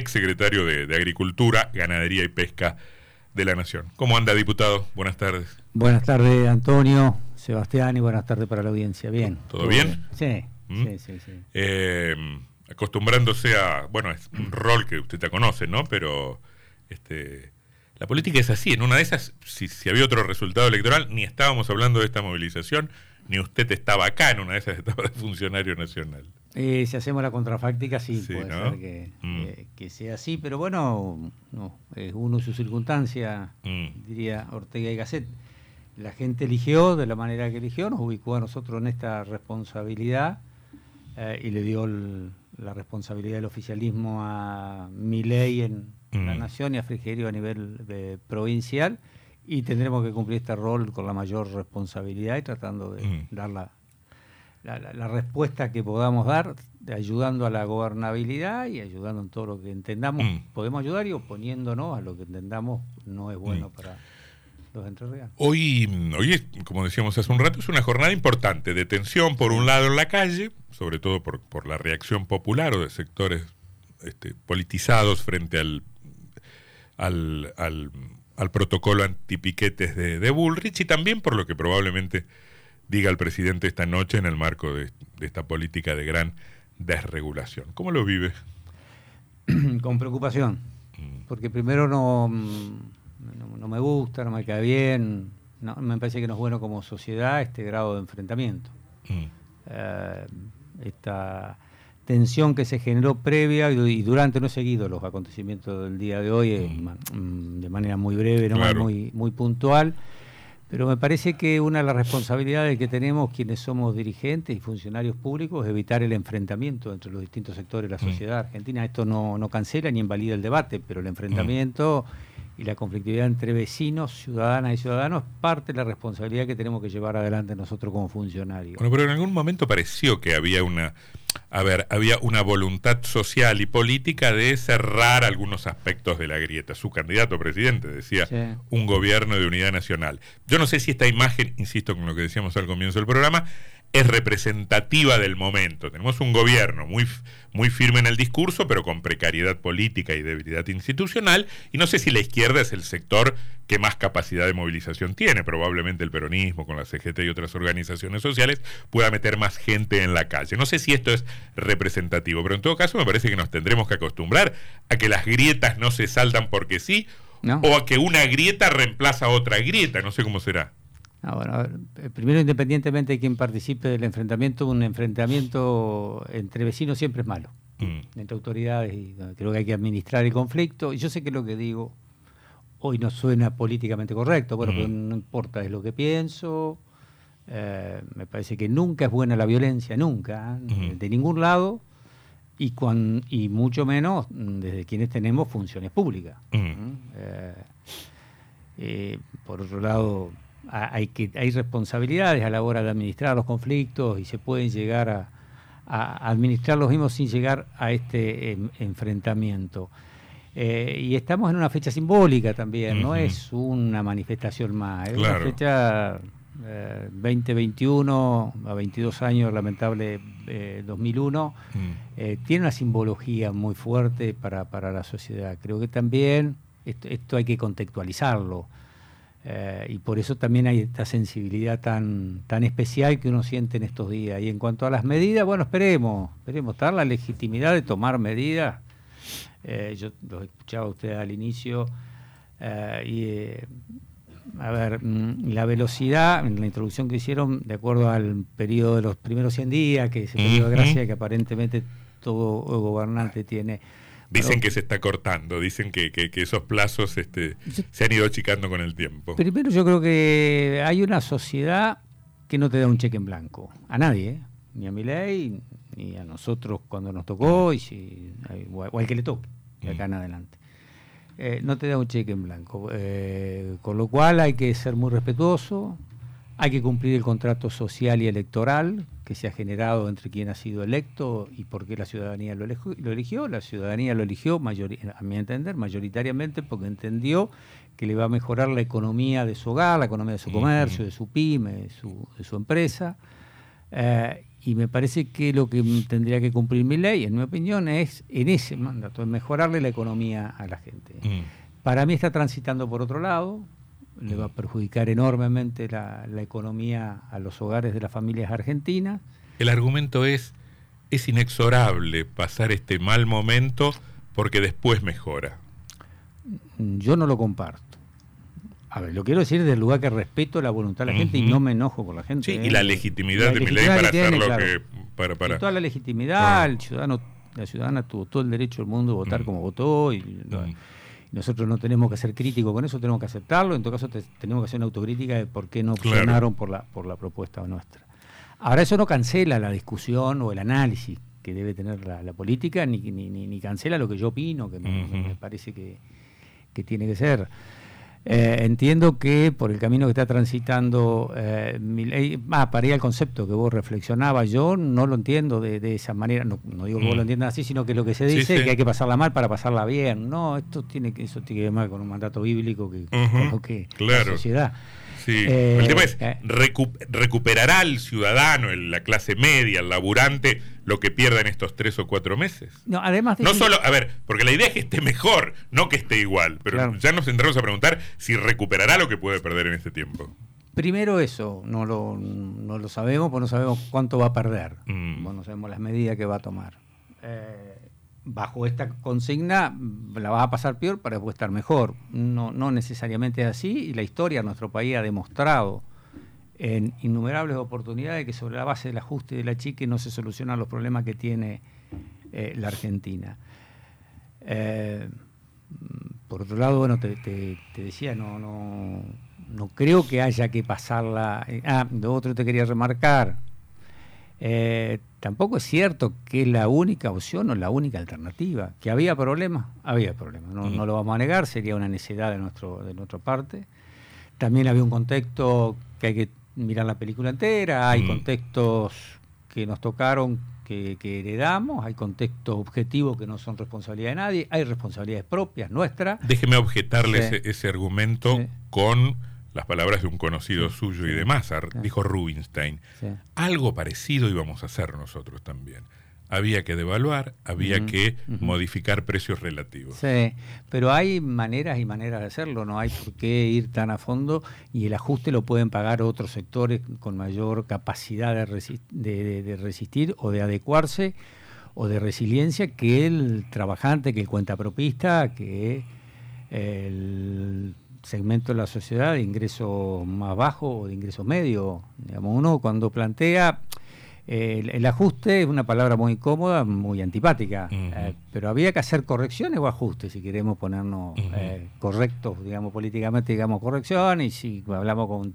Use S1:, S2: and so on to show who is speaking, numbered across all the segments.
S1: ex secretario de, de Agricultura, Ganadería y Pesca de la Nación. ¿Cómo anda, diputado? Buenas tardes.
S2: Buenas tardes, Antonio, Sebastián, y buenas tardes para la audiencia. Bien.
S1: ¿Todo bien?
S2: Sí,
S1: ¿Mm?
S2: sí, sí, sí.
S1: Eh, acostumbrándose a, bueno, es un rol que usted ya conoce, ¿no? Pero este, la política es así. En una de esas, si, si había otro resultado electoral, ni estábamos hablando de esta movilización, ni usted estaba acá, en una de esas estaba de funcionario nacional.
S2: Eh, si hacemos la contrafáctica, sí,
S1: Sí,
S2: puede
S1: ¿no?
S2: ser que,
S1: Mm.
S2: que- que sea así, pero bueno, no, es uno y su circunstancia,
S1: Mm.
S2: diría Ortega y Gasset. La gente eligió de la manera que eligió, nos ubicó a nosotros en esta responsabilidad eh, y le dio el- la responsabilidad del oficialismo a Milei en la
S1: Mm.
S2: nación y a Frigerio a nivel eh, provincial y tendremos que cumplir este rol con la mayor responsabilidad y tratando de dar la, la, la- la respuesta que podamos dar, ayudando a la gobernabilidad y ayudando en todo lo que entendamos.
S1: Mm.
S2: Podemos ayudar y oponiéndonos a lo que entendamos no es bueno
S1: Mm.
S2: para los entrerrianos.
S1: Hoy, hoy es, como decíamos hace un rato, es una jornada importante de tensión por un lado en la calle, sobre todo por, por la reacción popular o de sectores este, politizados frente al, al, al, al protocolo antipiquetes de, de Bullrich y también por lo que probablemente diga el presidente esta noche en el marco de, de esta política de gran desregulación. ¿Cómo lo vive?
S2: Con preocupación,
S1: Mm,
S2: porque primero no, no, no me gusta, no me cae bien, no, me parece que no es bueno como sociedad este grado de enfrentamiento.
S1: mm,
S2: eh, esta tensión que se generó previa y, durante, no he seguido los acontecimientos del día de hoy eh,
S1: Mm.
S2: ma- mm, de manera muy breve, no
S1: Claro.
S2: muy, muy puntual, pero me parece que una de las responsabilidades que tenemos quienes somos dirigentes y funcionarios públicos es evitar el enfrentamiento entre los distintos sectores de la
S1: Mm.
S2: sociedad argentina. Esto no, no cancela ni invalida el debate, pero el enfrentamiento y la conflictividad entre vecinos, ciudadanas y ciudadanos es parte de la responsabilidad que tenemos que llevar adelante nosotros como funcionarios.
S1: Bueno, pero en algún momento pareció que había una, a ver, había una voluntad social y política de cerrar algunos aspectos de la grieta. Su candidato a presidente decía
S2: Sí.
S1: un gobierno de unidad nacional. Yo no sé si esta imagen, insisto con lo que decíamos al comienzo del programa, es representativa del momento. Tenemos un gobierno muy, muy firme en el discurso, pero con precariedad política y debilidad institucional, y no sé si la izquierda es el sector que más capacidad de movilización tiene. Probablemente el peronismo, con la CGT y otras organizaciones sociales, pueda meter más gente en la calle. No sé si esto es representativo, pero en todo caso me parece que nos tendremos que acostumbrar a que las grietas no se saltan porque sí,
S2: ¿No?
S1: o a que una grieta reemplaza a otra grieta, no sé cómo será.
S2: Ah, bueno, a ver, eh, primero, independientemente de quien participe del enfrentamiento, un enfrentamiento entre vecinos siempre es malo,
S1: Mm,
S2: entre autoridades, y creo que hay que administrar el conflicto. Y yo sé que lo que digo hoy no suena políticamente correcto, bueno,
S1: Mm.
S2: pero no importa, es lo que pienso. Eh, me parece que nunca es buena la violencia, nunca, ¿eh?
S1: Ujú.
S2: de ningún lado, y, cuan- y mucho menos mm, desde quienes tenemos funciones públicas.
S1: mm,
S2: ¿Mm? Eh, eh, por otro lado, hay, que, hay responsabilidades a la hora de administrar los conflictos y se pueden llegar a, a administrar los mismos sin llegar a este em, enfrentamiento. Eh, y estamos en una fecha simbólica también, no es una manifestación más, es
S1: Claro.
S2: una fecha eh, 2021, a 22 años, lamentable eh, 2001
S1: mm.
S2: eh, tiene una simbología muy fuerte para, para la sociedad. Creo que también esto, esto hay que contextualizarlo. Eh, y por eso también hay esta sensibilidad tan, tan especial que uno siente en estos días. Y en cuanto a las medidas, bueno, esperemos, esperemos dar la legitimidad de tomar medidas. Eh, yo los escuchaba a ustedes al inicio. eh, y, eh, a ver, mm, la velocidad, en la introducción que hicieron, de acuerdo al periodo de los primeros 100 días, que es el periodo de gracia que aparentemente todo gobernante tiene.
S1: Dicen que se está cortando, dicen que, que- que esos plazos este,
S2: Yo-
S1: se han ido achicando con el tiempo.
S2: Primero yo creo que hay una sociedad que no te da un cheque en blanco, a nadie, ¿eh? ni a mi ley, ni a nosotros cuando nos tocó, y si, o al que le toque, de acá en adelante. Eh, no te da un cheque en blanco, eh, con lo cual hay que ser muy respetuoso, hay que cumplir el contrato social y electoral que se ha generado entre quien ha sido electo y por qué la ciudadanía lo, lo eligió. La ciudadanía lo eligió, a mi entender, mayoritariamente porque entendió que le va a mejorar la economía de su hogar, la economía de su comercio, de su pyme, de su, de su empresa. Eh, y me parece que lo que tendría que cumplir mi ley, en mi opinión, es en ese mandato, en mejorarle la economía a la gente. Mm. Para mí está transitando por otro lado, le va a perjudicar enormemente la, economía a los hogares de las familias argentinas.
S1: El argumento es, es inexorable pasar este mal momento porque después mejora.
S2: Yo no lo comparto. A ver, lo quiero decir desde el lugar que respeto la voluntad de la gente y no me enojo por la gente.
S1: Sí, y ¿eh? la legitimidad de mi ley para hacer lo que... Para, para.
S2: toda la legitimidad, el ciudadano, la ciudadana tuvo todo el derecho del mundo a votar como votó y nosotros no tenemos que ser críticos con eso, tenemos que aceptarlo. En todo caso, tenemos que hacer una autocrítica de por qué no opcionaron por, la, por la propuesta nuestra. Ahora, eso no cancela la discusión o el análisis que debe tener la, política, ni, ni, ni, cancela lo que yo opino, que me, parece que, que tiene que ser. Eh, entiendo que por el camino que está transitando eh, mi ley, ah, para ir al concepto que vos reflexionabas, yo no lo entiendo de, esa manera, no, digo que vos lo mm. entiendas así, sino que lo que se dice es que hay que pasarla mal para pasarla bien. No, esto tiene que, eso tiene que ver más con un mandato bíblico que con lo que la sociedad.
S1: Sí. el tema es, eh, ¿recuperará el ciudadano, la clase media, el laburante, lo que pierda en estos tres o cuatro meses?
S2: No, además
S1: no solo, a ver, porque la idea es que esté mejor, no que esté igual, pero ya nos entramos a preguntar si recuperará lo que puede perder en este tiempo.
S2: Primero eso, no lo, no lo sabemos, pues no sabemos cuánto va a perder, mm. no sabemos las medidas que va a tomar. Eh, bajo esta consigna la va a pasar peor para después estar mejor. No, no necesariamente es así y la historia de nuestro país ha demostrado en innumerables oportunidades que sobre la base del ajuste de la chique no se solucionan los problemas que tiene eh, la Argentina. Eh, por otro lado, bueno, te, decía, no, no, no creo que haya que pasarla. Eh, ah, lo otro te quería remarcar. Tampoco es cierto que es la única opción o la única alternativa. Que había problemas, había problemas. No, lo vamos a negar, sería una necesidad de, nuestro, de nuestra parte. También había un contexto que hay que mirar la película entera, hay contextos que nos tocaron que, heredamos, hay contextos objetivos que no son responsabilidad de nadie, hay responsabilidades propias nuestras.
S1: Déjeme objetarle ese, argumento con las palabras de un conocido suyo y de Mazar, dijo Rubinstein. Algo parecido íbamos a hacer nosotros también. Había que devaluar, había que modificar precios relativos.
S2: Sí, pero hay maneras y maneras de hacerlo, no hay por qué ir tan a fondo y el ajuste lo pueden pagar otros sectores con mayor capacidad de, de resistir o de adecuarse o de resiliencia que el trabajante, que el cuentapropista, que el segmento de la sociedad de ingreso más bajo o de ingreso medio. Digamos, uno cuando plantea el, ajuste es una palabra muy cómoda, muy antipática, eh, pero había que hacer correcciones o ajustes si queremos ponernos eh, correctos, digamos, políticamente, digamos, corrección, y si hablamos con,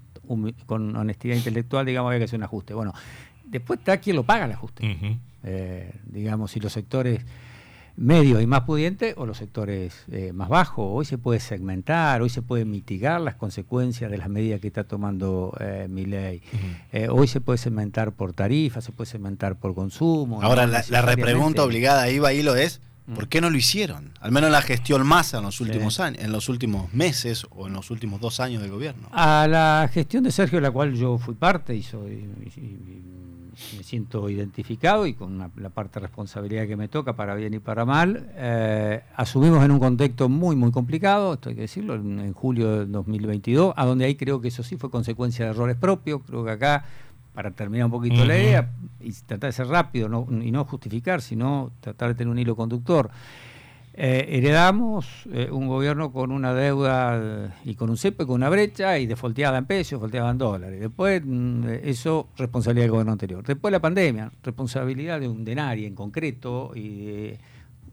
S2: con honestidad intelectual, digamos, había que hacer un ajuste. Bueno, después está quien lo paga el ajuste. Eh, digamos, si los sectores medios y más pudientes o los sectores eh, más bajos. Hoy se puede segmentar, hoy se puede mitigar las consecuencias de las medidas que está tomando eh, mi ley. Eh, hoy se puede segmentar por tarifas, se puede segmentar por consumo.
S3: Ahora, la, repregunta obligada ahí va lo es, ¿por qué no lo hicieron? Al menos la gestión masa en los últimos años, en los últimos meses o en los últimos dos años del gobierno.
S2: A la gestión de Sergio, de la cual yo fui parte y soy me siento identificado y con la parte de responsabilidad que me toca para bien y para mal. Eh, asumimos en un contexto muy, muy complicado, esto hay que decirlo, en, julio de 2022, a donde ahí creo que eso sí fue consecuencia de errores propios. Creo que acá, para terminar un poquito la idea y tratar de ser rápido y no justificar, sino tratar de tener un hilo conductor. Eh, heredamos eh, un gobierno con una deuda eh, y con un CEPE, con una brecha y defolteada en pesos, defolteada en dólares. Después, mm, eso, responsabilidad del gobierno anterior. Después la pandemia, responsabilidad de un denario en concreto y de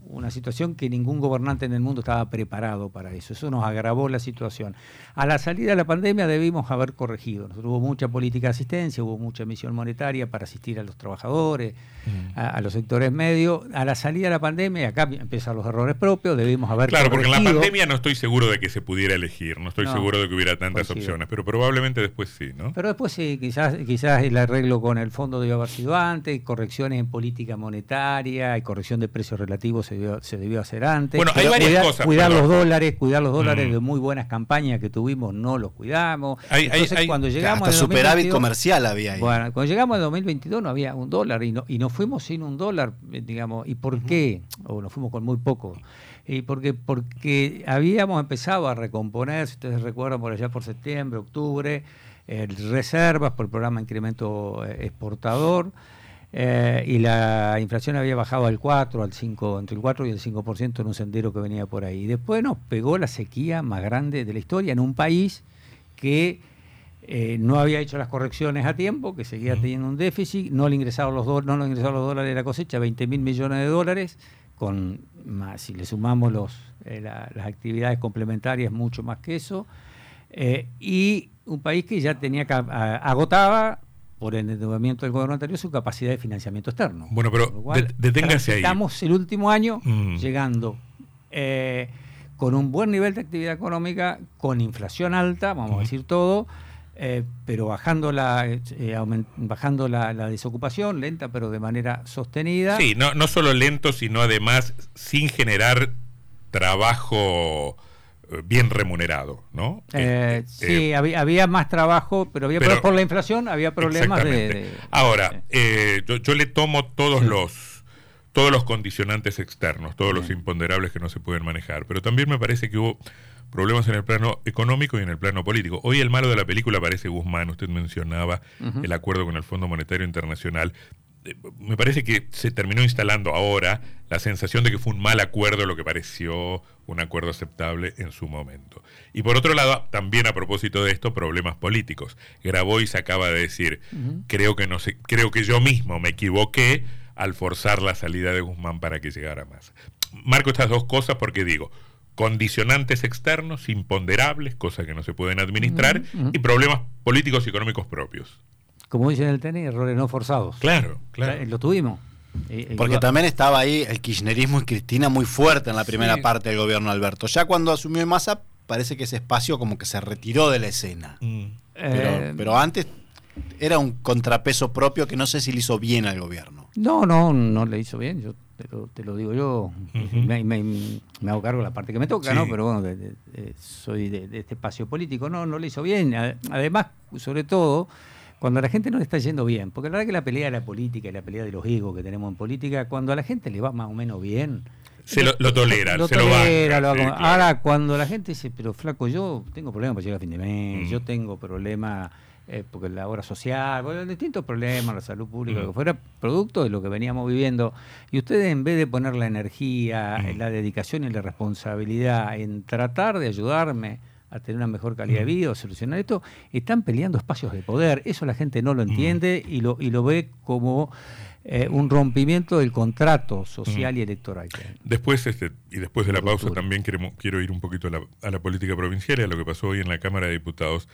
S2: una situación que ningún gobernante en el mundo estaba preparado para eso. Eso nos agravó la situación. A la salida de la pandemia debimos haber corregido. hubo mucha política de asistencia, hubo mucha emisión monetaria para asistir a los trabajadores, mm. a, los sectores medios. A la salida de la pandemia, acá empiezan los errores propios, debimos haber
S1: Claro, porque en la pandemia no estoy seguro de que se pudiera elegir, no estoy seguro de que hubiera tantas opciones, pero probablemente después sí, ¿no?
S2: Pero después sí, quizás, quizás el arreglo con el fondo debió haber sido antes, correcciones en política monetaria y corrección de precios relativos se debió, se debió hacer antes.
S1: Bueno, hay varias
S2: cuidar,
S1: cosas,
S2: Cuidar
S1: perdón.
S2: los dólares, cuidar los dólares
S1: Mm.
S2: de muy buenas campañas que tuvimos, no los cuidamos.
S1: Hay-
S2: Entonces,
S1: hay-
S2: cuando llegamos
S3: Hasta superávit
S2: 2022
S3: comercial había ahí.
S2: Bueno, cuando llegamos al 2022 no había un dólar y, no, y nos fuimos sin un dólar, eh, digamos. ¿Y por qué? O nos fuimos con muy poco. Y porque, porque habíamos empezado a recomponer, si ustedes recuerdan, por allá por septiembre, octubre, eh, reservas por el programa de incremento eh, exportador. Eh, y la inflación había bajado al 4, al 5, entre el 4 y el 5% en un sendero que venía por ahí. Después nos pegó la sequía más grande de la historia en un país que eh, no había hecho las correcciones a tiempo, que seguía teniendo un déficit, no le ingresaron los, do- no le ingresaron los dólares de la cosecha, 20 mil millones de dólares, con más, si le sumamos los, eh, la- las actividades complementarias, mucho más que eso, y un país que ya tenía agotaba por el endeudamiento del gobierno anterior su capacidad de financiamiento externo.
S1: Bueno, pero
S2: cual,
S1: det- deténgase ahí.
S2: Estamos el último año
S1: Mm.
S2: llegando eh, con un buen nivel de actividad económica, con inflación alta, vamos a decir todo, eh, pero bajando la eh, aument- bajando la, la desocupación, lenta pero de manera sostenida.
S1: Sí, no, no solo lento, sino además sin generar trabajo bien remunerado, ¿no?
S2: Eh,
S1: Eh,
S2: sí,
S1: eh,
S2: había, había más trabajo, pero había
S1: pero-
S2: por la inflación había problemas de,
S1: Ahora,
S2: sí.
S1: eh, yo, yo le tomo todos
S2: Sí.
S1: los todos los condicionantes externos, todos los imponderables que no se pueden manejar, pero también me parece que hubo problemas en el plano económico y en el plano político. Hoy el malo de la película parece Guzmán, usted mencionaba el acuerdo con el Fondo Monetario Internacional. Me parece que se terminó instalando ahora la sensación de que fue un mal acuerdo lo que pareció un acuerdo aceptable en su momento. Y por otro lado, también a propósito de esto, problemas políticos. Grabois acaba de decir, creo que no sé, creo que yo mismo me equivoqué al forzar la salida de Guzmán para que llegara más. Marco estas dos cosas porque digo, condicionantes externos, imponderables, cosas que no se pueden administrar, y problemas políticos y económicos propios.
S2: Como dicen en el tenis, errores no forzados.
S1: Claro, claro.
S2: Lo tuvimos.
S3: Porque también estaba ahí el kirchnerismo y Cristina muy fuerte en la primera
S2: Sí.
S3: parte del gobierno de Alberto. Ya cuando asumió Massa, parece que ese espacio como que se retiró de la escena.
S1: Mm.
S3: Pero,
S2: eh,
S3: pero antes era un contrapeso propio que no sé si le hizo bien al gobierno.
S2: No, no, no le hizo bien, yo te lo, te lo digo yo, me, me- me hago cargo de la parte que me toca,
S1: Sí.
S2: ¿no? Pero bueno, de- de- de- soy de, de este espacio político, no, no le hizo bien. Además, sobre todo, cuando a la gente no le está yendo bien, porque la verdad que la pelea de la política y la pelea de los egos que tenemos en política, cuando a la gente le va más o menos bien,
S1: Se lo, lo toleran,
S2: lo
S1: se lo sí, claro.
S2: Ahora, cuando la gente dice, pero flaco, yo tengo problemas para llegar a fin de mes,
S1: Mm.
S2: yo tengo problemas eh, porque la obra social, bueno, distintos problemas, la salud pública,
S1: Mm.
S2: lo que fuera, producto de lo que veníamos viviendo. Y ustedes, en vez de poner la energía,
S1: Mm.
S2: la dedicación y la responsabilidad en tratar de ayudarme a tener una mejor calidad de vida o solucionar esto, están peleando espacios de poder. Eso la gente no lo entiende y, lo, y lo ve como eh, un rompimiento del contrato social y electoral.
S1: Después, este, y después de la pausa, también queremos- quiero ir un poquito a la, a la política provincial y a lo que pasó hoy en la Cámara de Diputados.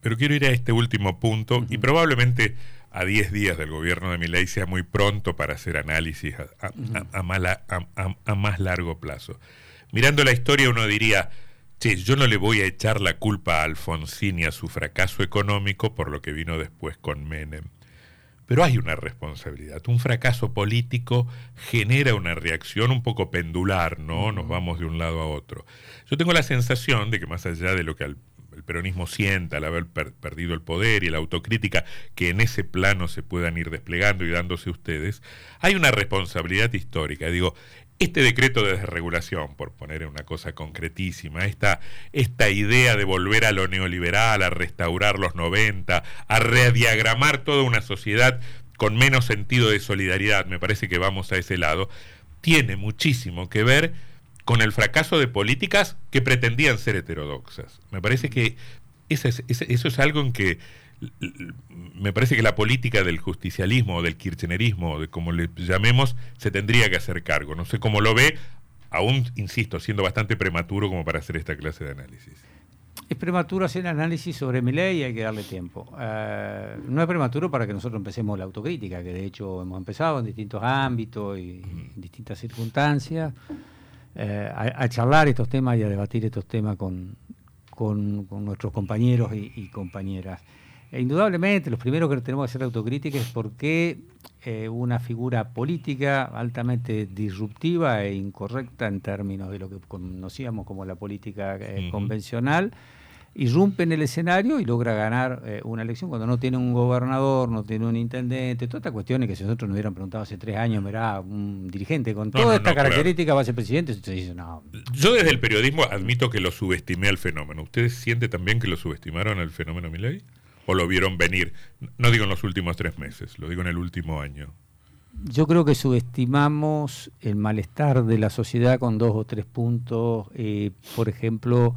S1: Pero quiero ir a este último punto y probablemente a 10 días del gobierno de Milei sea muy pronto para hacer análisis a, a- a- a mala- a- a- a más largo plazo. Mirando la historia uno diría, che, yo no le voy a echar la culpa a Alfonsín y a su fracaso económico por lo que vino después con Menem. Pero hay una responsabilidad. Un fracaso político genera una reacción un poco pendular, ¿no? Nos vamos de un lado a otro. Yo tengo la sensación de que más allá de lo que al- el peronismo sienta al haber per- perdido el poder y la autocrítica que en ese plano se puedan ir desplegando y dándose ustedes, hay una responsabilidad histórica. Digo, este decreto de desregulación, por poner una cosa concretísima, esta, esta idea de volver a lo neoliberal, a restaurar los 90, a rediagramar toda una sociedad con menos sentido de solidaridad, me parece que vamos a ese lado, tiene muchísimo que ver con el fracaso de políticas que pretendían ser heterodoxas. Me parece que es- eso es algo en que me parece que la política del justicialismo o del kirchnerismo, de como le llamemos, se tendría que hacer cargo. No sé cómo lo ve, aún, insisto, siendo bastante prematuro como para hacer esta clase de análisis.
S2: Es prematuro hacer análisis sobre mi ley y hay que darle tiempo. Eh, no es prematuro para que nosotros empecemos la autocrítica, que de hecho hemos empezado en distintos ámbitos y en distintas circunstancias, eh, a, a charlar estos temas y a debatir estos temas con, con- con nuestros compañeros y, y compañeras. E indudablemente, los primeros que tenemos que hacer autocrítica es por qué eh, una figura política altamente disruptiva e incorrecta en términos de lo que conocíamos como la política eh, convencional, irrumpe en el escenario y logra ganar eh, una elección cuando no tiene un gobernador, no tiene un intendente, todas estas cuestiones que si nosotros nos hubieran preguntado hace tres años, mirá, un dirigente con toda esta característica va a ser presidente, usted dice, no.
S1: Yo desde el periodismo admito que lo subestimé al fenómeno. ¿Ustedes siente también que lo subestimaron al fenómeno Milei? ¿O lo vieron venir? No digo en los últimos tres meses, lo digo en el último año.
S2: Yo creo que subestimamos el malestar de la sociedad con dos o tres puntos. Eh, por ejemplo,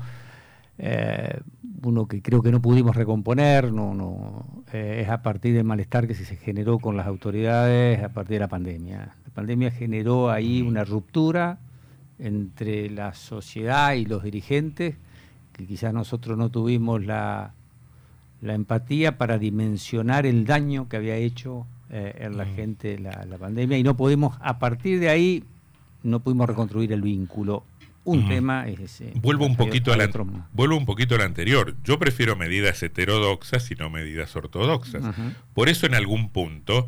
S2: eh, uno que creo que no pudimos recomponer, no, no, eh, es a partir del malestar que se generó con las autoridades a partir de la pandemia. La pandemia generó ahí una ruptura entre la sociedad y los dirigentes, que quizás nosotros no tuvimos la, la empatía para dimensionar el daño que había hecho eh, en la gente la, la pandemia. Y no pudimos, a partir de ahí, no pudimos reconstruir el vínculo un tema es.
S1: Vuelvo un, poquito a vuelvo un poquito al anterior. Yo prefiero medidas heterodoxas y no medidas ortodoxas. Por eso en algún punto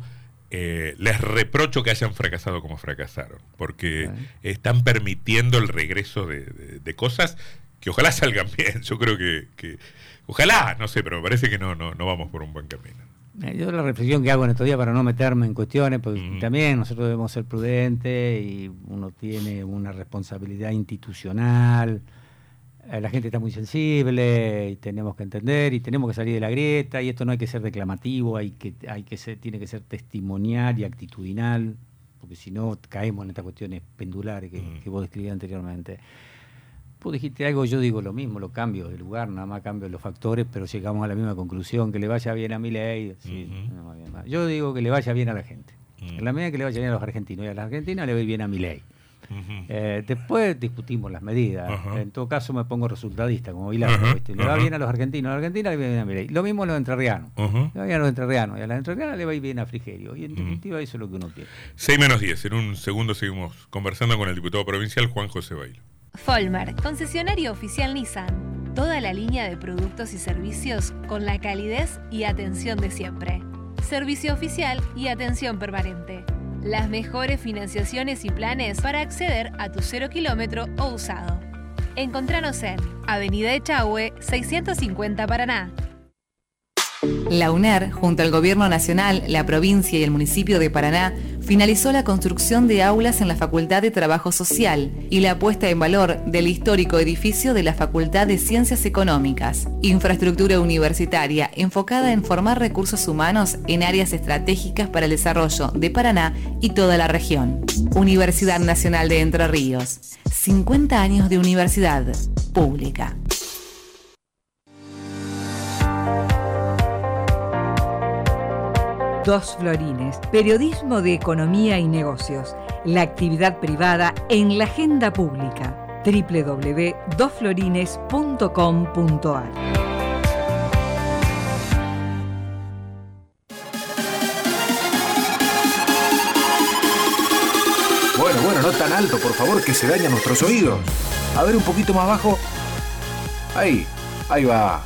S1: eh, les reprocho que hayan fracasado como fracasaron, porque están permitiendo el regreso de, cosas que ojalá salgan bien. Yo creo que, que, ojalá, no sé, pero me parece que no, no, no vamos por un buen camino.
S2: Eh, yo la reflexión que hago en estos días para no meterme en cuestiones, porque también nosotros debemos ser prudentes y uno tiene una responsabilidad institucional. Eh, la gente está muy sensible y tenemos que entender y tenemos que salir de la grieta y esto no hay que ser reclamativo, hay que, hay que ser, tiene que ser testimonial y actitudinal, porque si no caemos en estas cuestiones pendulares que, que vos describías anteriormente dijiste algo, yo digo lo mismo, lo cambio de lugar, nada más cambio los factores, pero llegamos a la misma conclusión, que le vaya bien a mi ley. yo digo que le vaya bien a la gente. En la medida que le vaya bien a los argentinos y a las argentinas le va bien a mi ley. Eh, después discutimos las medidas. En todo caso me pongo resultadista, como Vilar. Le va bien a los argentinos, a la Argentina le va bien a mi ley. Lo mismo a los entrerrianos. Le va bien a los entrerrianos y a las entrerrianas le va bien a Frigerio. Y en definitiva eso es lo que uno tiene.
S1: 6 menos 10. En un segundo seguimos conversando con el diputado provincial Juan José Bailo.
S4: Folmar, concesionario oficial Nissan. Toda la línea de productos y servicios con la calidez y atención de siempre. Servicio oficial y atención permanente. Las mejores financiaciones y planes para acceder a tu cero kilómetro o usado. Encontranos en Avenida Echagüe, 650 Paraná.
S5: La UNER, junto al Gobierno Nacional, la provincia y el municipio de Paraná, finalizó la construcción de aulas en la Facultad de Trabajo Social y la puesta en valor del histórico edificio de la Facultad de Ciencias Económicas. Infraestructura universitaria enfocada en formar recursos humanos en áreas estratégicas para el desarrollo de Paraná y toda la región. Universidad Nacional de Entre Ríos. 50 años de universidad pública.
S6: Dos Florines, periodismo de economía y negocios, la actividad privada en la agenda pública www.dosflorines.com.ar
S7: Bueno, bueno, no tan alto, por favor, que se dañan nuestros oídos. A ver, un poquito más bajo. Ahí, ahí va.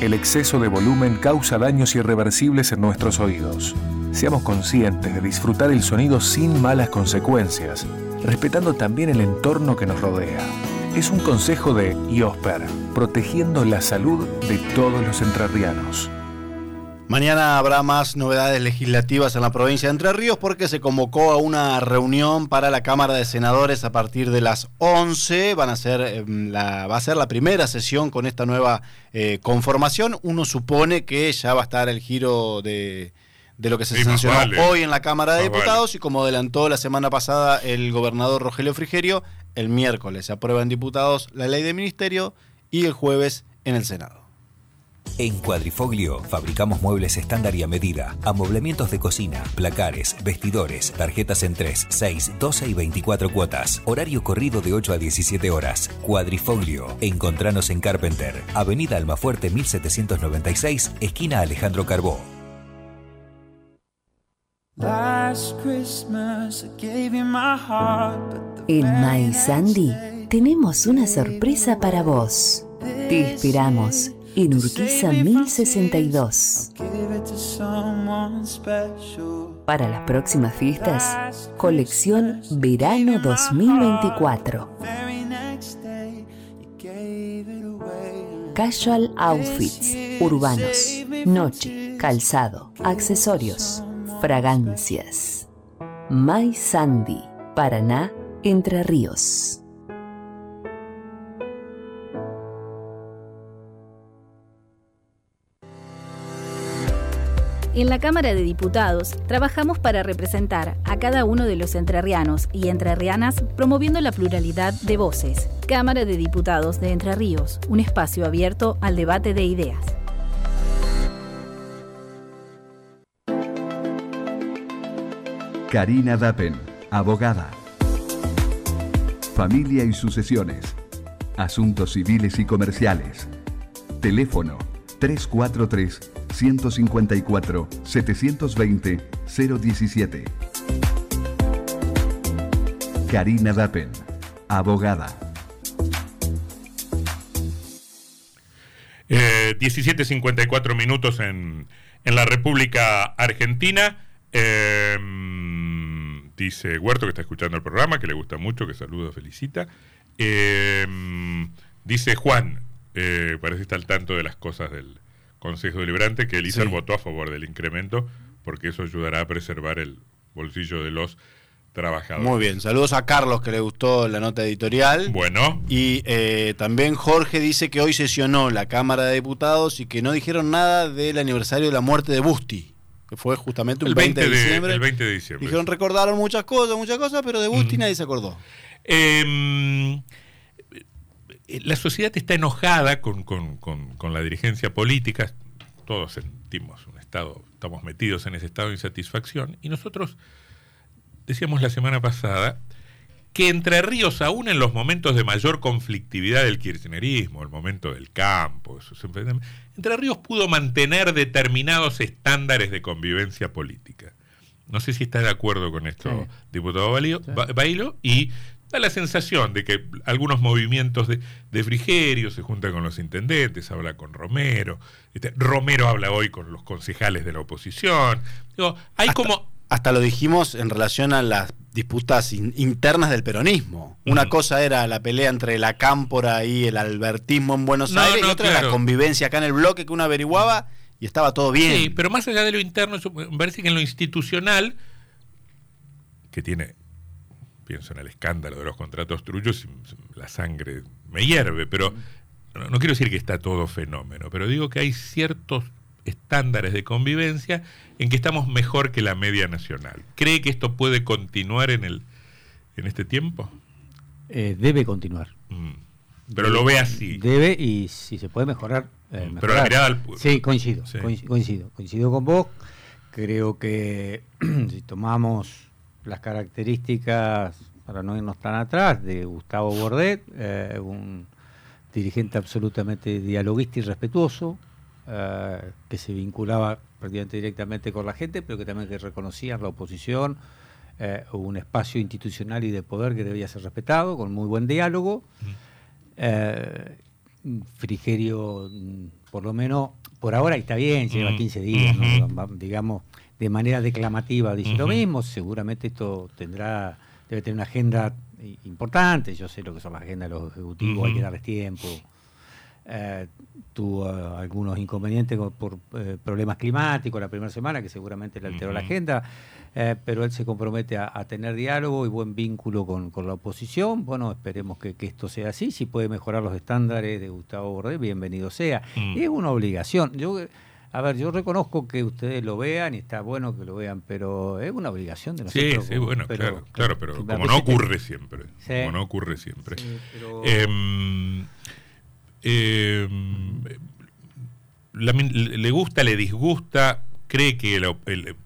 S7: El exceso de volumen causa daños irreversibles en nuestros oídos. Seamos conscientes de disfrutar el sonido sin malas consecuencias, respetando también el entorno que nos rodea. Es un consejo de IOSPER, protegiendo la salud de todos los entrerrianos.
S3: Mañana habrá más novedades legislativas en la provincia de Entre Ríos porque se convocó a una reunión para la Cámara de Senadores a partir de las 11. Van a ser, em, la, va a ser la primera sesión con esta nueva eh, conformación. Uno supone que ya va a estar el giro de, lo que se sancionó hoy en la Cámara de Diputados y como adelantó la semana pasada el gobernador Rogelio Frigerio, el miércoles se aprueba en diputados la ley de ministerio y el jueves en el Senado.
S8: En Cuadrifoglio fabricamos muebles estándar y a medida, amoblamientos de cocina, placares, vestidores, tarjetas en 3, 6, 12 y 24 cuotas. Horario corrido de 8 a 17 horas. Cuadrifoglio. Encontranos en Carpenter, Avenida Almafuerte 1796, esquina Alejandro Carbó.
S9: En My Sandy tenemos una sorpresa para vos. Te esperamos en Urquiza 1062. Para las próximas fiestas, colección Verano 2024. Casual outfits, urbanos, noche, calzado, accesorios, fragancias. My Sandy, Paraná, Entre Ríos.
S10: En la Cámara de Diputados trabajamos para representar a cada uno de los entrerrianos y entrerrianas promoviendo la pluralidad de voces. Cámara de Diputados de Entre Ríos, un espacio abierto al debate de ideas.
S11: Karina Dapen, abogada. Familia y sucesiones. Asuntos civiles y comerciales. Teléfono 343 154 720 017. Karina Dapen, abogada.
S1: Eh, 17.54 minutos en, en, la República Argentina. Eh, dice Huerto que está escuchando el programa, que le gusta mucho, que saluda, felicita. Eh, dice Juan, eh, parece estar al tanto de las cosas del, Consejo Deliberante que Elisa votó a favor del incremento porque eso ayudará a preservar el bolsillo de los trabajadores.
S3: Muy bien, saludos a Carlos que le gustó la nota editorial.
S1: Bueno.
S3: Y eh, también Jorge dice que hoy sesionó la Cámara de Diputados y que no dijeron nada del aniversario de la muerte de Busti, que fue justamente un
S1: el
S3: 20, de, diciembre.
S1: El 20 de diciembre.
S3: Dijeron, recordaron muchas cosas, muchas cosas, pero de Busti nadie se acordó.
S1: Eh, la sociedad está enojada con, la dirigencia política, todos sentimos un estado, estamos metidos en ese estado de insatisfacción, y nosotros decíamos la semana pasada que Entre Ríos, aún en los momentos de mayor conflictividad del kirchnerismo, el momento del campo, Entre Ríos pudo mantener determinados estándares de convivencia política. No sé si está de acuerdo con esto, diputado Bailo, y da la sensación de que algunos movimientos de, de, Frigerio se juntan con los intendentes, habla con Romero, este, Romero habla hoy con los concejales de la oposición. Digo, hay
S3: hasta,
S1: como...
S3: Hasta lo dijimos en relación a las disputas internas del peronismo. Una cosa era la pelea entre la cámpora y el albertismo en Buenos Aires, y otra era la convivencia acá en el bloque que uno averiguaba y estaba todo bien. Sí,
S1: pero más allá de lo interno, me parece que en lo institucional, que tiene pienso en el escándalo de los contratos trullos, la sangre me hierve, pero no, quiero decir que está todo fenómeno, pero digo que hay ciertos estándares de convivencia en que estamos mejor que la media nacional. ¿Cree que esto puede continuar en, el, en este tiempo?
S2: Eh, debe continuar.
S1: Mm. Pero lo ve así.
S2: Debe y si se puede mejorar.
S1: Eh, Pero la mirada al
S2: Sí, coincido, coincido. Coincido con vos. Creo que si tomamos las características, para no irnos tan atrás, de Gustavo Bordet, eh, un dirigente absolutamente dialoguista y respetuoso, eh, que se vinculaba prácticamente directamente con la gente, pero que también que reconocía la oposición, eh, un espacio institucional y de poder que debía ser respetado, con muy buen diálogo. Frigerio, mm, por lo menos, por ahora está bien, lleva 15 días, digamos, de manera declamativa dice lo mismo, seguramente esto tendrá, debe tener una agenda importante, yo sé lo que son las agendas de los ejecutivos, hay que darles tiempo. Eh, tuvo eh, algunos inconvenientes por eh, problemas climáticos la primera semana, que seguramente le alteró la agenda, pero él se compromete a, tener diálogo y buen vínculo con, la oposición. Bueno, esperemos que, esto sea así. Si puede mejorar los estándares de Gustavo Bordet, bienvenido sea. Mm. Es una obligación. Yo a ver, yo reconozco que ustedes lo vean y está bueno que lo vean, pero es una obligación de nosotros.
S1: Sí, sí, bueno, claro, claro, pero como no ocurre siempre, como no ocurre siempre. Em, em, le gusta, le disgusta, cree que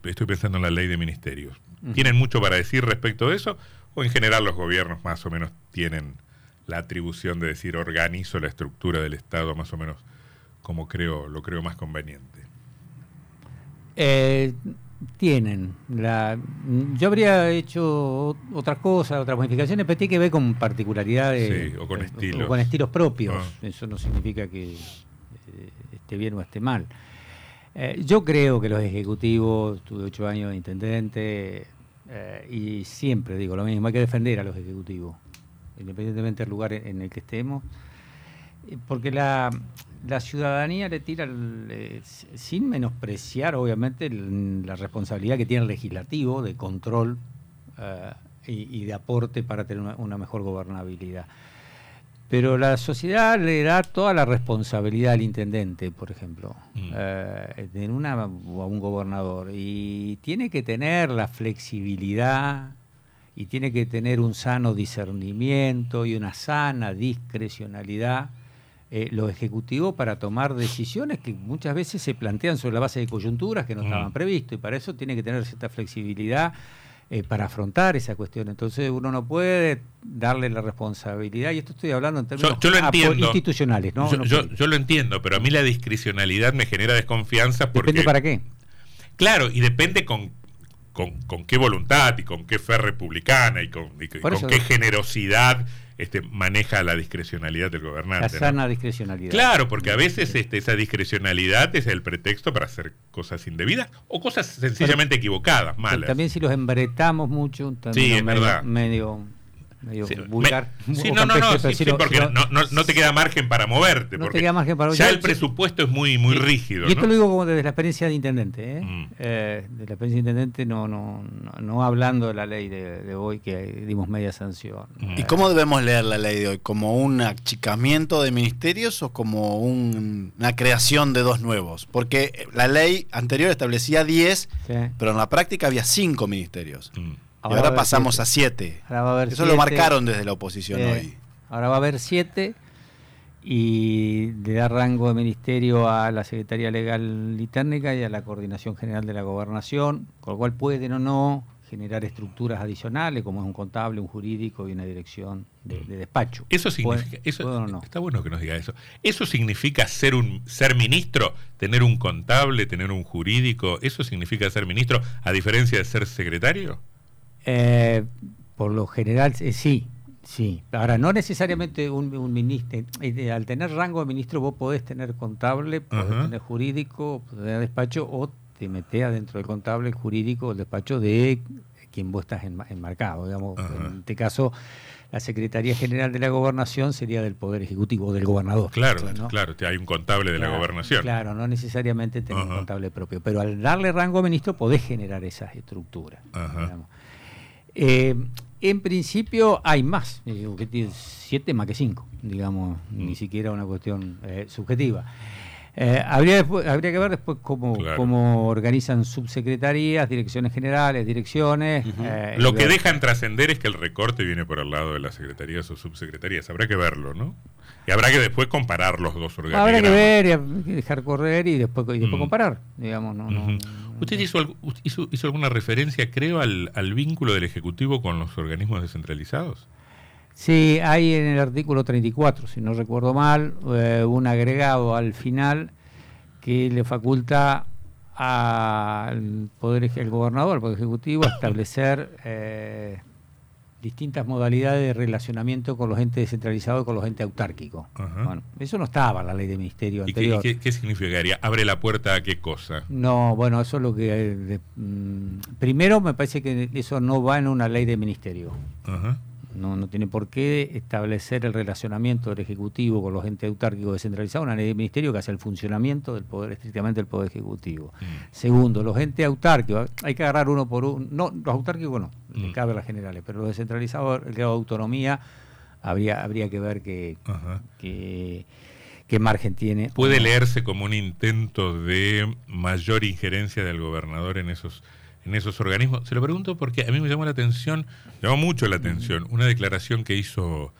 S1: estoy pensando en la ley de ministerios. ¿Tienen mucho para decir respecto de eso? ¿O en general los gobiernos más o menos tienen la atribución de decir organizo la estructura del Estado más o menos como creo, lo creo más conveniente?
S2: Eh, tienen. La, yo habría hecho otras cosas, otras modificaciones, pero tiene que ver con particularidades.
S1: o con estilos.
S2: con estilos propios. Ah. Eso no significa que, eh, esté bien o esté mal. Eh, yo creo que los ejecutivos, tuve ocho años de intendente eh, y siempre digo lo mismo, hay que defender a los ejecutivos, independientemente del lugar en el que estemos, eh, porque la, la ciudadanía le tira, el, eh, sin menospreciar obviamente el- la responsabilidad que tiene el legislativo de control eh, y, y de aporte para tener una, una mejor gobernabilidad. Pero la sociedad le da toda la responsabilidad al intendente, por ejemplo, eh, en una, o a un gobernador. Y tiene que tener la flexibilidad y tiene que tener un sano discernimiento y una sana discrecionalidad eh, lo ejecutivo para tomar decisiones que muchas veces se plantean sobre la base de coyunturas que no estaban previstas y para eso tiene que tener cierta flexibilidad eh, para afrontar esa cuestión. Entonces uno no puede darle la responsabilidad, y esto estoy hablando en términos
S1: Yo, yo lo
S2: apo-
S1: entiendo.
S2: institucionales, ¿no?
S1: Yo,
S2: No
S1: yo- lo entiendo, pero a mí la discrecionalidad me genera desconfianza porque.
S2: Depende para qué.
S1: Claro, y depende con, con, con qué voluntad y con qué fe republicana y con, y con
S2: eso-
S1: qué generosidad este, maneja la discrecionalidad del
S2: La
S1: gobernante. ¿no?
S2: sana discrecionalidad.
S1: Claro, porque a veces este, esa discrecionalidad es el pretexto para hacer cosas indebidas o cosas sencillamente equivocadas, malas.
S2: También si los embretamos mucho,
S1: Sí, es
S2: medio,
S1: verdad.
S2: medio, medio
S1: Sí,
S2: vulgar.
S1: me- sí, no, no, no, sí, sí, porque no, te queda margen para moverte.
S2: No te
S1: porque
S2: queda margen para-
S1: Ya
S2: yo-
S1: el presupuesto es muy, muy rígido.
S2: Y esto
S1: ¿no?
S2: lo digo como desde la experiencia de intendente, ¿eh?
S1: Mm.
S2: Eh, de la experiencia de intendente, no, no, no, no hablando de la ley de, de hoy que dimos media sanción.
S1: Mm.
S3: ¿Y cómo debemos leer la ley de hoy? ¿Como un achicamiento de ministerios o como un- una creación de dos nuevos? Porque la ley anterior establecía 10,
S2: Sí.
S3: pero en la práctica había 5 ministerios.
S1: Mm.
S2: Ahora
S3: pasamos
S2: siete.
S3: a 7.
S2: Ahora va a haber
S3: Eso lo
S2: siete.
S3: marcaron desde la oposición
S2: Eh,
S3: hoy.
S2: Ahora va a haber siete y le da rango de ministerio a la Secretaría Legal y Técnica y a la Coordinación General de la Gobernación, con lo cual pueden o no generar estructuras adicionales, como es un contable, un jurídico y una dirección de, de despacho.
S1: Eso significa,
S2: Pueden-
S1: eso,
S2: pueden o no.
S1: está bueno que nos diga eso. Eso significa ser un ser ministro, tener un contable, tener un jurídico. Eso significa ser ministro, a diferencia de ser secretario.
S2: Eh, por lo general, eh, sí, sí. Ahora, no necesariamente un, un ministro. eh, al tener rango de ministro, vos podés tener contable, podés tener jurídico, podés tener despacho, o te metés adentro del contable, el jurídico, el despacho de quien vos estás enma- enmarcado. Digamos. En este caso, la Secretaría General de la Gobernación sería del Poder Ejecutivo, del gobernador.
S1: Claro,
S2: ¿no?
S1: claro, hay un contable de la gobernación.
S2: Claro, no necesariamente tener un contable propio, pero al darle rango a ministro podés generar esas estructuras. Digamos. Eh, en principio hay más, eh, siete más que cinco, digamos,
S1: Mm.
S2: ni siquiera una cuestión eh, subjetiva. Eh, habría, después- habría que ver después cómo,
S1: Claro.
S2: cómo organizan subsecretarías, direcciones generales, direcciones. eh,
S1: Lo que
S2: ver-
S1: dejan trascender es que el recorte viene por el lado de las secretarías o subsecretarías. Habrá que verlo, ¿no? Y habrá que después comparar los dos organigramas.
S2: Habrá que ver y dejar correr y después, y después
S1: Mm.
S2: comparar, digamos, no, no-.
S1: ¿Usted hizo, hizo, alguna referencia, creo, al, al vínculo del Ejecutivo con los organismos descentralizados?
S2: Sí, hay en el artículo 34, si no recuerdo mal, eh, un agregado al final que le faculta al poder el gobernador, al poder ejecutivo, a establecer eh, distintas modalidades de relacionamiento con los entes descentralizados y con los entes autárquicos.
S1: Ajá.
S2: Bueno, eso no estaba en la ley de ministerio
S1: ¿Y qué,
S2: anterior.
S1: y qué- qué significaría? ¿Abre la puerta a qué cosa?
S2: No, bueno, eso es lo que... eh, de- mm, primero, me parece que eso no va en una ley de ministerio.
S1: Ajá.
S2: No, no tiene por qué establecer el relacionamiento del Ejecutivo con los entes autárquicos descentralizados, una ley de ministerio que hace el funcionamiento del poder, estrictamente del Poder Ejecutivo.
S1: Mm.
S2: Segundo, los entes autárquicos, hay que agarrar uno por uno, no, los autárquicos no, le
S1: Mm.
S2: cabe a las generales, pero los descentralizados, el grado de autonomía, habría, habría que ver qué, margen tiene.
S1: ¿Puede leerse como un intento de mayor injerencia del gobernador en esos, en esos organismos? Se lo pregunto porque a mí me llamó la atención, llamó mucho la atención, una declaración que hizo,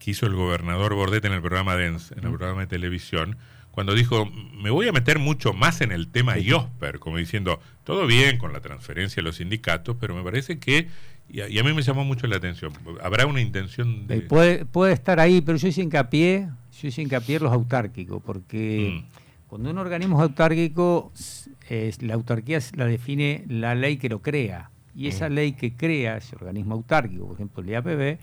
S1: que hizo el gobernador Bordet en el programa Dens, en el programa de televisión, cuando dijo, me voy a meter mucho más en el tema IOSPER, como diciendo, todo bien con la transferencia a los sindicatos, pero me parece que, y a, y a mí me llamó mucho la atención, ¿habrá una intención de...
S2: Eh, puede, puede estar ahí, pero yo hice hincapié, yo hice hincapié en los autárquicos, porque
S1: Mm.
S2: cuando un organismo es autárquico, es- la autarquía la define la ley que lo crea. Y esa
S1: Mm.
S2: ley que crea ese organismo autárquico, por ejemplo el IAPB,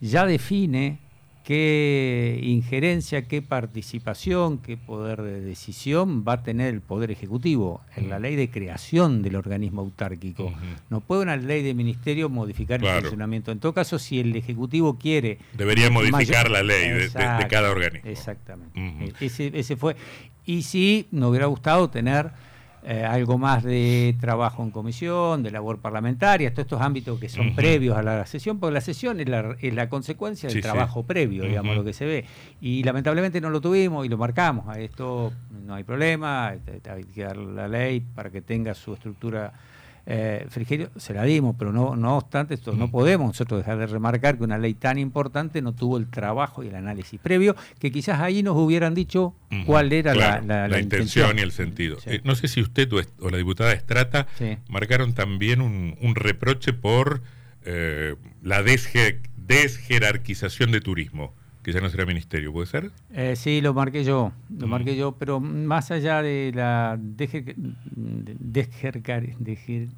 S2: ya define qué injerencia, qué participación, qué poder de decisión va a tener el Poder Ejecutivo en la ley de creación del organismo autárquico. No puede una ley de ministerio modificar el funcionamiento. En todo caso, si el Ejecutivo quiere...
S1: Debería modificar la ley de, cada organismo.
S2: Exactamente. ese, ese fue. Y sí, nos hubiera gustado tener eh, algo más de trabajo en comisión, de labor parlamentaria, todos estos ámbitos que son previos a la sesión, porque la sesión es la, consecuencia del trabajo previo, digamos, lo que se ve. Y lamentablemente no lo tuvimos y lo marcamos. A esto no hay problema, hay que dar la ley para que tenga su estructura eh, Frigerio se la dimos, pero no, no obstante, esto no mm. podemos nosotros dejar de remarcar que una ley tan importante no tuvo el trabajo y el análisis previo, que quizás ahí nos hubieran dicho cuál era la,
S1: intención y el sentido. Eh, no sé si usted o, la diputada Estrata marcaron también un, reproche por eh, la desjerarquización de turismo que ya no será ministerio, ¿puede ser?
S2: Eh, sí, lo marqué yo, lo mm. marqué yo, pero más allá de la
S1: desjerarquización.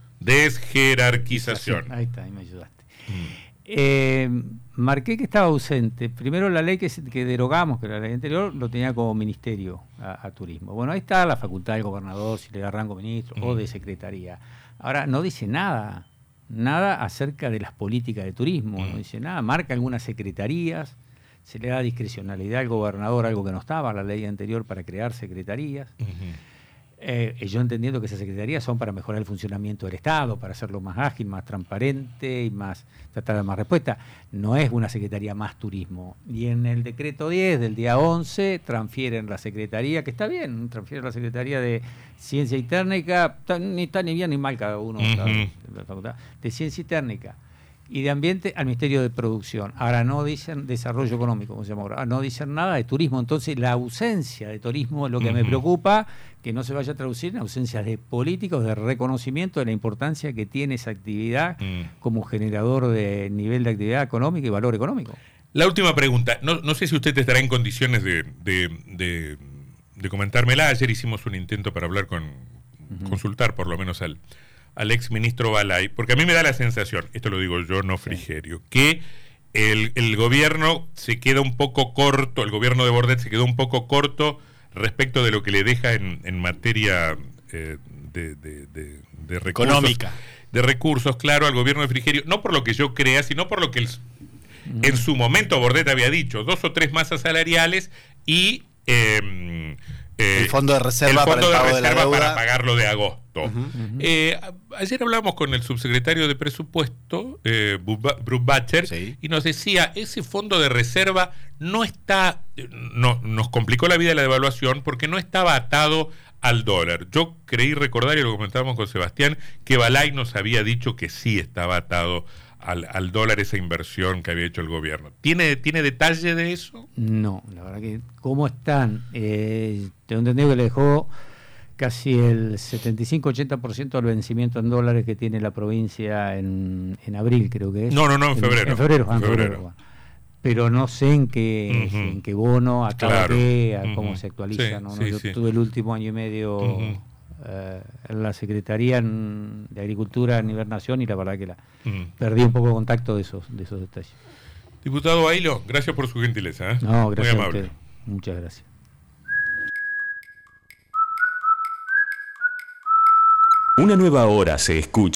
S2: Ahí está, ahí me ayudaste. Mm. Eh, marqué que estaba ausente. Primero la ley que, que derogamos, que era la ley anterior, lo tenía como ministerio a, turismo. Bueno, ahí está la facultad del gobernador, si le da rango ministro, o mm. de secretaría. Ahora, no dice nada, nada acerca de las políticas de turismo, no dice nada, marca algunas secretarías, se le da discrecionalidad al gobernador, algo que no estaba en la ley anterior para crear secretarías. Eh, yo entendiendo que esas secretarías son para mejorar el funcionamiento del Estado, para hacerlo más ágil, más transparente y más tratar de más respuesta. No es una secretaría más turismo. Y en el decreto 10 del día 11 transfieren la secretaría, que está bien, transfieren la secretaría de Ciencia y Técnica, ni está ni bien ni mal cada uno, de Ciencia y Técnica y de Ambiente al Ministerio de Producción. Ahora no dicen desarrollo económico, como se llama ahora, no dicen nada de turismo. Entonces la ausencia de turismo es lo que me preocupa, que no se vaya a traducir en ausencia de políticos, de reconocimiento de la importancia que tiene esa actividad mm. como generador de nivel de actividad económica y valor económico.
S1: La última pregunta, no, sé si usted estará en condiciones de, de, de, comentármela. Ayer hicimos un intento para hablar con, consultar por lo menos al al ex ministro Balay, porque a mí me da la sensación, esto lo digo yo, no Frigerio, que el, gobierno se queda un poco corto, el gobierno de Bordet se quedó un poco corto respecto de lo que le deja en, en materia eh, de, de, recursos. Económica. De recursos, claro, al gobierno de Frigerio, no por lo que yo crea, sino por lo que en su momento Bordet había dicho, dos o tres masas salariales y...
S3: Em, eh, el fondo de reserva, para,
S1: para pagarlo de agosto. Eh, ayer hablamos con el subsecretario de presupuesto, eh, Bruce Batcher, y nos decía, ese fondo de reserva no está, no, nos complicó la vida de la devaluación porque no estaba atado al dólar. Yo creí recordar, y lo comentábamos con Sebastián, que Balay nos había dicho que sí estaba atado al, dólar esa inversión que había hecho el gobierno. ¿Tiene, ¿Tiene detalle de eso?
S2: No, la verdad que cómo están. Eh, tengo entendido que le dejó casi el 75-80% del vencimiento en dólares que tiene la provincia en, en, abril, creo que es.
S1: No, no, no, en febrero.
S2: En, febrero, ah, febrero. Pero no sé en qué, en qué bono, a cada qué, a cómo se actualiza. ¿no? Yo tuve el último año y medio eh, en la Secretaría de Agricultura a nivel nación y la verdad que la perdí un poco de contacto de esos, de esos detalles.
S1: Diputado Ailo, gracias por su gentileza. ¿eh?
S2: No, gracias Muy amable. Muchas gracias.
S12: Una nueva hora se escucha.